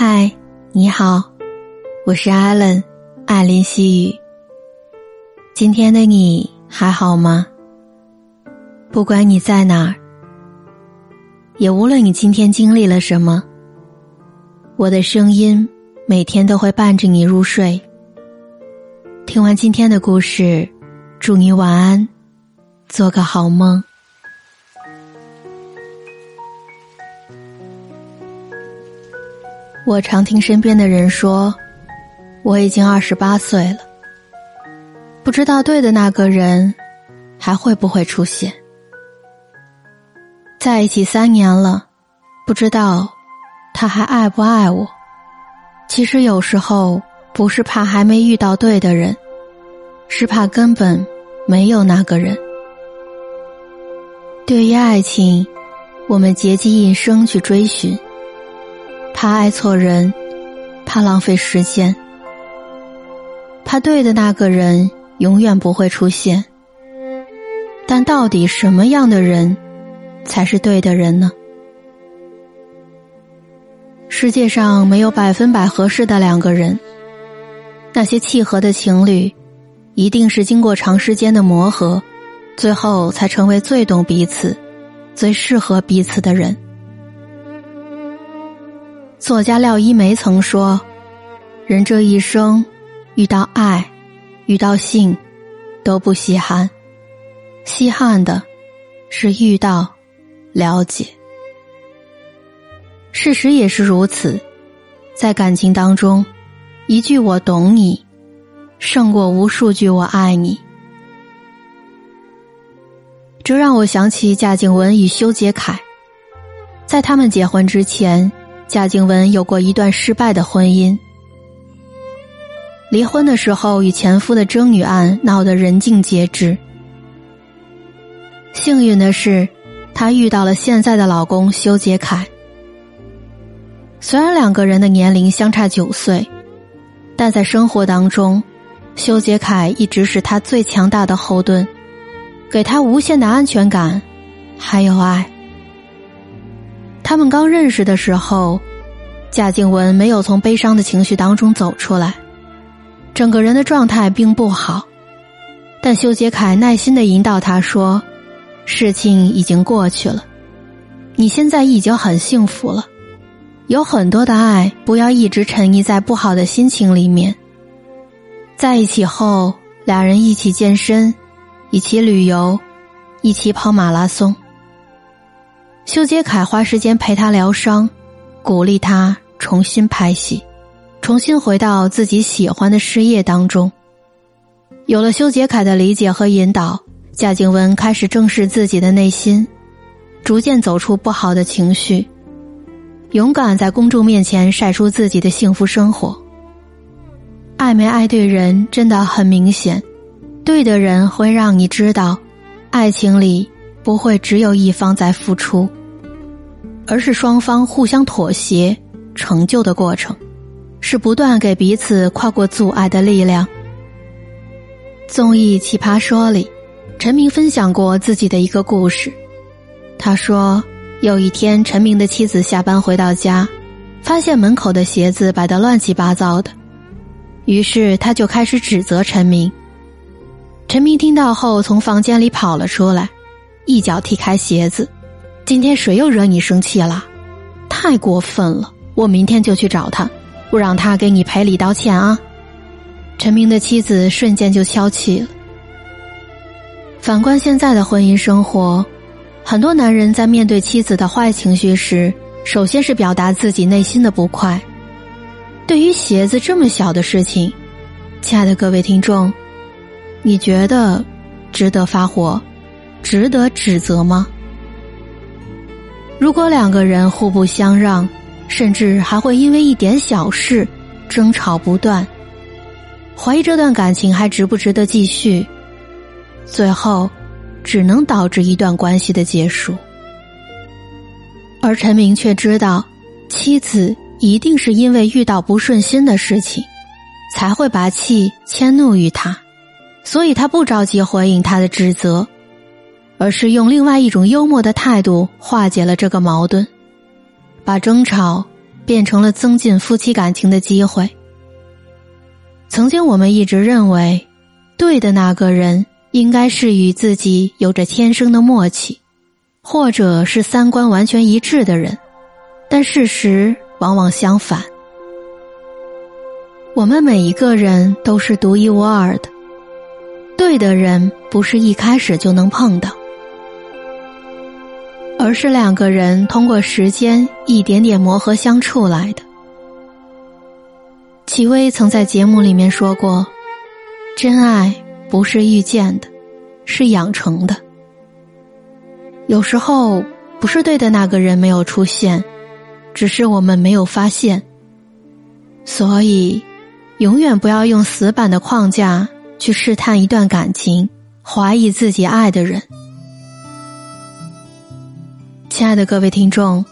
嗨，你好，我是艾伦，艾琳细雨。今天的你还好吗？不管你在哪儿，也无论你今天经历了什么，我的声音每天都会伴着你入睡。听完今天的故事，祝你晚安，做个好梦。我常听身边的人说，我已经二十八岁了，不知道对的那个人还会不会出现。在一起三年了，不知道他还爱不爱我。其实有时候不是怕还没遇到对的人，是怕根本没有那个人。对于爱情，我们竭尽一生去追寻。怕爱错人，怕浪费时间，怕对的那个人永远不会出现。但到底什么样的人才是对的人呢？世界上没有百分百合适的两个人，那些契合的情侣，一定是经过长时间的磨合，最后才成为最懂彼此、最适合彼此的人。作家廖一梅曾说：“人这一生，遇到爱，遇到性，都不稀罕，稀罕的，是遇到，了解。事实也是如此，在感情当中，一句‘我懂你’，胜过无数句‘我爱你’。这让我想起贾静雯与修杰楷，在他们结婚之前。”贾静雯有过一段失败的婚姻，离婚的时候与前夫的争女案闹得人尽皆知。幸运的是，她遇到了现在的老公修杰楷。虽然两个人的年龄相差九岁，但在生活当中，修杰楷一直是她最强大的后盾，给她无限的安全感，还有爱。他们刚认识的时候，贾静雯没有从悲伤的情绪当中走出来，整个人的状态并不好。但修杰楷耐心的引导她说：“事情已经过去了，你现在已经很幸福了，有很多的爱，不要一直沉溺在不好的心情里面。”在一起后，俩人一起健身，一起旅游，一起跑马拉松。修杰楷花时间陪他疗伤，鼓励他重新拍戏，重新回到自己喜欢的事业当中。有了修杰楷的理解和引导，贾静雯开始正视自己的内心，逐渐走出不好的情绪，勇敢在公众面前晒出自己的幸福生活。爱没爱对人真的很明显，对的人会让你知道，爱情里不会只有一方在付出。而是双方互相妥协成就的过程，是不断给彼此跨过阻碍的力量。综艺《奇葩说》里，陈明分享过自己的一个故事。他说，有一天，陈明的妻子下班回到家，发现门口的鞋子摆得乱七八糟的，于是他就开始指责陈明。陈明听到后，从房间里跑了出来，一脚踢开鞋子。今天谁又惹你生气了？太过分了！我明天就去找他，不让他给你赔礼道歉啊！陈明的妻子瞬间就消气了。反观现在的婚姻生活，很多男人在面对妻子的坏情绪时，首先是表达自己内心的不快。对于鞋子这么小的事情，亲爱的各位听众，你觉得值得发火，值得指责吗？如果两个人互不相让，甚至还会因为一点小事争吵不断，怀疑这段感情还值不值得继续，最后只能导致一段关系的结束。而陈明却知道，妻子一定是因为遇到不顺心的事情，才会把气迁怒于他，所以他不着急回应他的指责。而是用另外一种幽默的态度化解了这个矛盾，把争吵变成了增进夫妻感情的机会。曾经我们一直认为，对的那个人应该是与自己有着天生的默契，或者是三观完全一致的人，但事实往往相反。我们每一个人都是独一无二的，对的人不是一开始就能碰到。而是两个人通过时间一点点磨合相处来的。戚薇曾在节目里面说过：“真爱不是遇见的，是养成的。有时候不是对的那个人没有出现，只是我们没有发现。所以，永远不要用死板的框架去试探一段感情，怀疑自己爱的人。”亲爱的各位听众，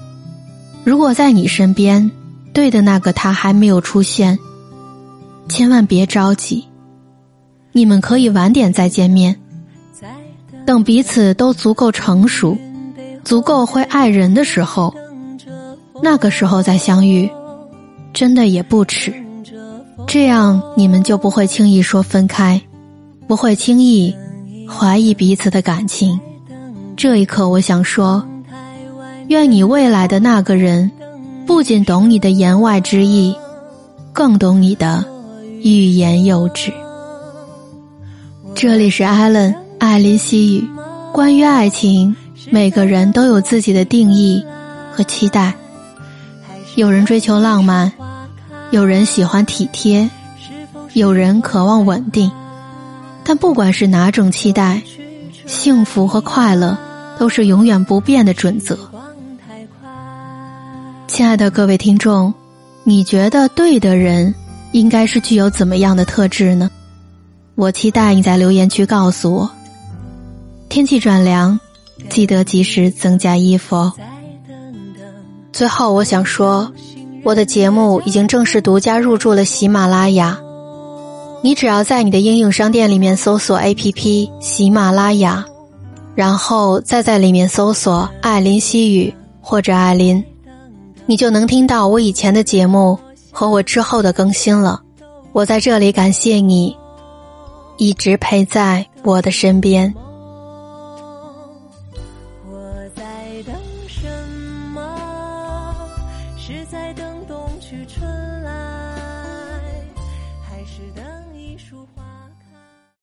如果在你身边对的那个他还没有出现，千万别着急，你们可以晚点再见面，等彼此都足够成熟、足够会爱人的时候，那个时候再相遇，真的也不迟。这样你们就不会轻易说分开，不会轻易怀疑彼此的感情。这一刻，我想说。愿你未来的那个人，不仅懂你的言外之意，更懂你的欲言又止。这里是艾伦艾琳西语，关于爱情，每个人都有自己的定义和期待。有人追求浪漫，有人喜欢体贴，有人渴望稳定。但不管是哪种期待，幸福和快乐都是永远不变的准则。亲爱的各位听众，你觉得对的人应该是具有怎么样的特质呢？我期待你在留言区告诉我。天气转凉，记得及时增加衣服哦。最后，我想说，我的节目已经正式独家入驻了喜马拉雅。你只要在你的应用商店里面搜索 APP 喜马拉雅，然后再在里面搜索艾琳西语或者艾琳。你就能听到我以前的节目和我之后的更新了。我在这里感谢你，一直陪在我的身边。